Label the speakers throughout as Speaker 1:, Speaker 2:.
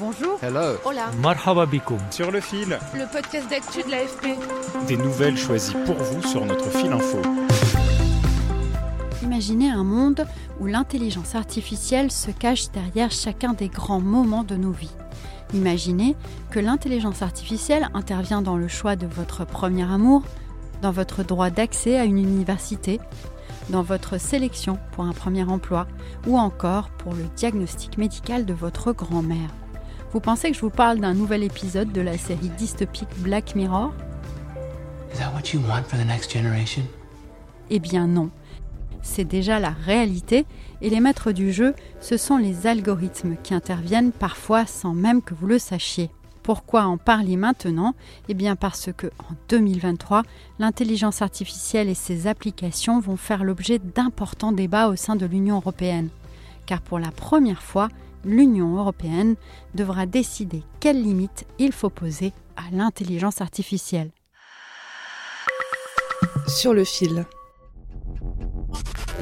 Speaker 1: Bonjour.
Speaker 2: Hello.
Speaker 1: Hola.
Speaker 3: Marhaba.
Speaker 4: Sur le fil.
Speaker 1: Le podcast d'actu de l'AFP.
Speaker 4: Des nouvelles choisies pour vous sur notre fil info.
Speaker 5: Imaginez un monde où l'intelligence artificielle se cache derrière chacun des grands moments de nos vies. Imaginez que l'intelligence artificielle intervient dans le choix de votre premier amour, dans votre droit d'accès à une université, dans votre sélection pour un premier emploi ou encore pour le diagnostic médical de votre grand-mère. Vous pensez que je vous parle d'un nouvel épisode de la série dystopique Black Mirror?
Speaker 2: Is that what you want for the next generation?
Speaker 5: Eh bien non. C'est déjà la réalité et les maîtres du jeu, ce sont les algorithmes qui interviennent parfois sans même que vous le sachiez. Pourquoi en parler maintenant? Eh bien parce que en 2023, l'intelligence artificielle et ses applications vont faire l'objet d'importants débats au sein de l'Union européenne. Car pour la première fois, l'Union européenne devra décider quelles limites il faut poser à l'intelligence artificielle.
Speaker 6: Sur le fil.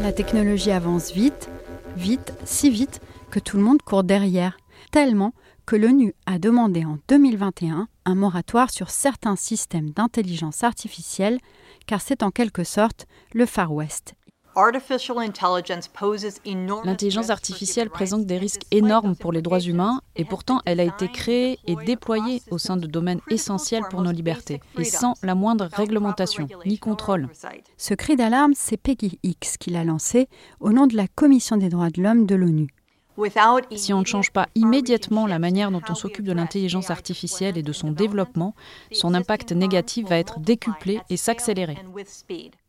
Speaker 5: La technologie avance vite, vite, si vite que tout le monde court derrière, tellement que l'ONU a demandé en 2021 un moratoire sur certains systèmes d'intelligence artificielle, car c'est en quelque sorte le Far West.
Speaker 7: L'intelligence artificielle présente des risques énormes pour les droits humains et pourtant elle a été créée et déployée au sein de domaines essentiels pour nos libertés et sans la moindre réglementation ni contrôle.
Speaker 5: Ce cri d'alarme, c'est Peggy X qui l'a lancé au nom de la Commission des droits de l'homme de l'ONU.
Speaker 7: Si on ne change pas immédiatement la manière dont on s'occupe de l'intelligence artificielle et de son développement, son impact négatif va être décuplé et s'accélérer.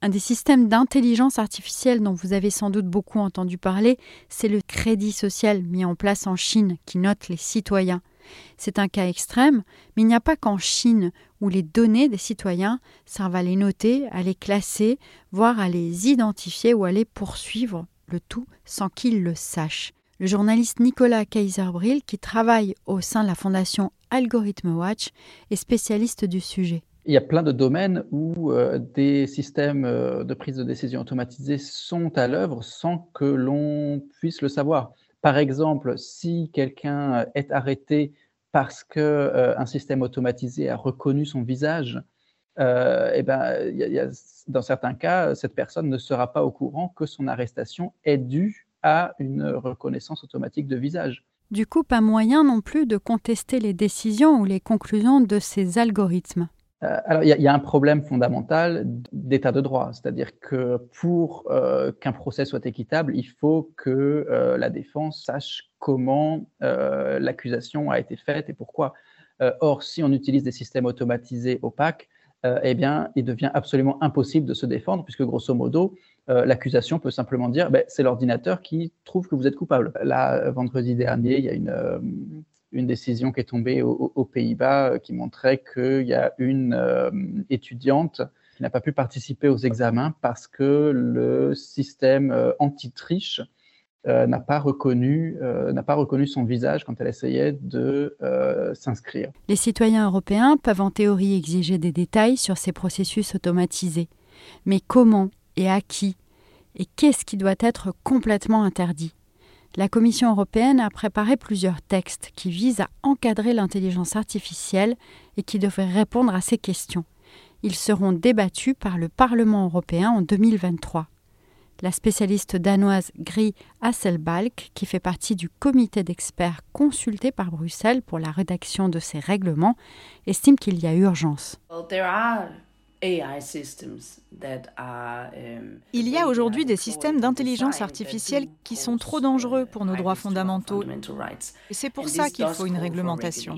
Speaker 5: Un des systèmes d'intelligence artificielle dont vous avez sans doute beaucoup entendu parler, c'est le crédit social mis en place en Chine qui note les citoyens. C'est un cas extrême, mais il n'y a pas qu'en Chine où les données des citoyens servent à les noter, à les classer, voire à les identifier ou à les poursuivre, le tout sans qu'ils le sachent le journaliste Nicolas Kaiser-Brill, qui travaille au sein de la fondation Algorithm Watch, est spécialiste du sujet.
Speaker 8: Il y a plein de domaines où euh, des systèmes euh, de prise de décision automatisés sont à l'œuvre sans que l'on puisse le savoir. Par exemple, si quelqu'un est arrêté parce qu'un euh, système automatisé a reconnu son visage, eh ben, y a, dans certains cas, cette personne ne sera pas au courant que son arrestation est due à une reconnaissance automatique de visage.
Speaker 5: Du coup, pas moyen non plus de contester les décisions ou les conclusions de ces algorithmes.
Speaker 8: Euh, alors, il y, a un problème fondamental d'état de droit, c'est-à-dire que pour euh, qu'un procès soit équitable, il faut que euh, la défense sache comment l'accusation a été faite et pourquoi. or, si on utilise des systèmes automatisés opaques, eh bien, il devient absolument impossible de se défendre, puisque grosso modo, euh, l'accusation peut simplement dire ben, c'est l'ordinateur qui trouve que vous êtes coupable. Là, vendredi dernier, il y a une, euh, une décision qui est tombée aux, Pays-Bas euh, qui montrait qu'il y a une étudiante qui n'a pas pu participer aux examens parce que le système anti-triche n'a pas, reconnu, n'a pas reconnu son visage quand elle essayait de s'inscrire.
Speaker 5: Les citoyens européens peuvent en théorie exiger des détails sur ces processus automatisés. Mais comment et à qui et qu'est-ce qui doit être complètement interdit? La Commission européenne a préparé plusieurs textes qui visent à encadrer l'intelligence artificielle et qui devraient répondre à ces questions. Ils seront débattus par le Parlement européen en 2023. La spécialiste danoise Gry Hasselbalk, qui fait partie du comité d'experts consulté par Bruxelles pour la rédaction de ces règlements, estime qu'il y a urgence.
Speaker 9: Um, Il y a aujourd'hui des systèmes d'intelligence artificielle qui sont trop dangereux pour nos droits fondamentaux. Et c'est pour ça qu'il faut une réglementation.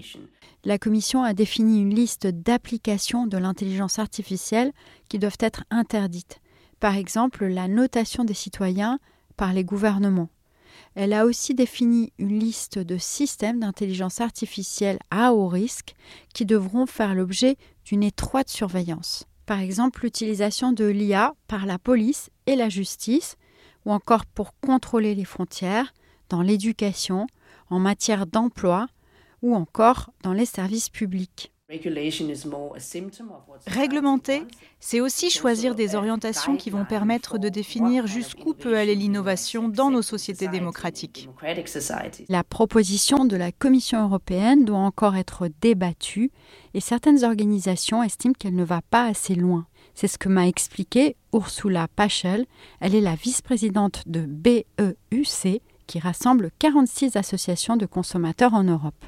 Speaker 5: La Commission a défini une liste d'applications de l'intelligence artificielle qui doivent être interdites. Par exemple, la notation des citoyens, par les gouvernements. Elle a aussi défini une liste de systèmes d'intelligence artificielle à haut risque qui devront faire l'objet d'une étroite surveillance. Par exemple, l'utilisation de l'IA par la police et la justice, ou encore pour contrôler les frontières, dans l'éducation, en matière d'emploi, ou encore dans les services publics.
Speaker 9: Réglementer, c'est aussi choisir des orientations qui vont permettre de définir jusqu'où peut aller l'innovation dans nos sociétés démocratiques.
Speaker 5: La proposition de la Commission européenne doit encore être débattue et certaines organisations estiment qu'elle ne va pas assez loin. C'est ce que m'a expliqué Ursula Pachel. Elle est la vice-présidente de BEUC, qui rassemble 46 associations de consommateurs en Europe.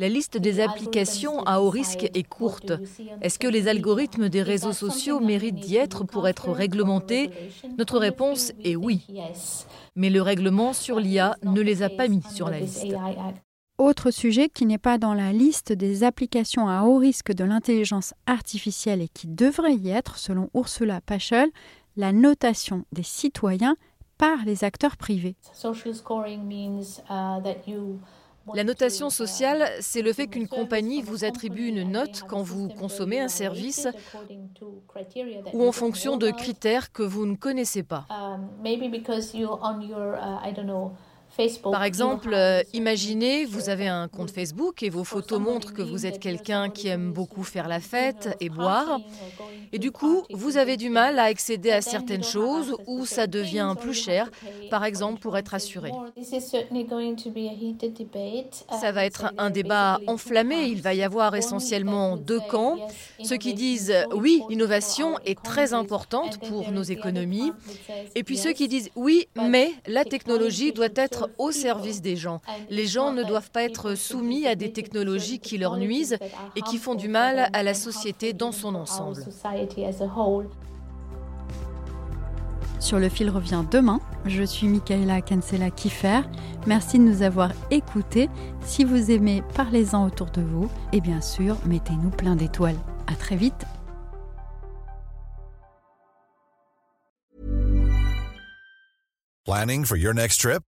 Speaker 3: La liste des applications à haut risque est courte. Est-ce que les algorithmes des réseaux sociaux méritent d'y être pour être réglementés? Notre réponse est oui. Mais le règlement sur l'IA ne les a pas mis sur la liste.
Speaker 5: Autre sujet qui n'est pas dans la liste des applications à haut risque de l'intelligence artificielle et qui devrait y être, selon Ursula Paschel, la notation des citoyens par les acteurs privés.
Speaker 3: La notation sociale, c'est le fait qu'une compagnie vous attribue une note quand vous consommez un service ou en fonction de critères que vous ne connaissez pas. Par exemple, euh, imaginez, vous avez un compte Facebook et vos photos montrent que vous êtes quelqu'un qui aime beaucoup faire la fête et boire. Et du coup, vous avez du mal à accéder à certaines choses ou ça devient plus cher, par exemple pour être assuré. Ça va être un débat enflammé. Il va y avoir essentiellement deux camps. Ceux qui disent oui, l'innovation est très importante pour nos économies. Et puis ceux qui disent oui, mais la technologie doit être au service des gens. Les gens ne doivent pas être soumis à des technologies qui leur nuisent et qui font du mal à la société dans son ensemble.
Speaker 5: Sur le fil revient demain. Je suis Michaela Cancela Kiffer. Merci de nous avoir écoutés. Si vous aimez, parlez-en autour de vous. Et bien sûr, mettez-nous plein d'étoiles. À très vite.
Speaker 6: Planning for your next trip?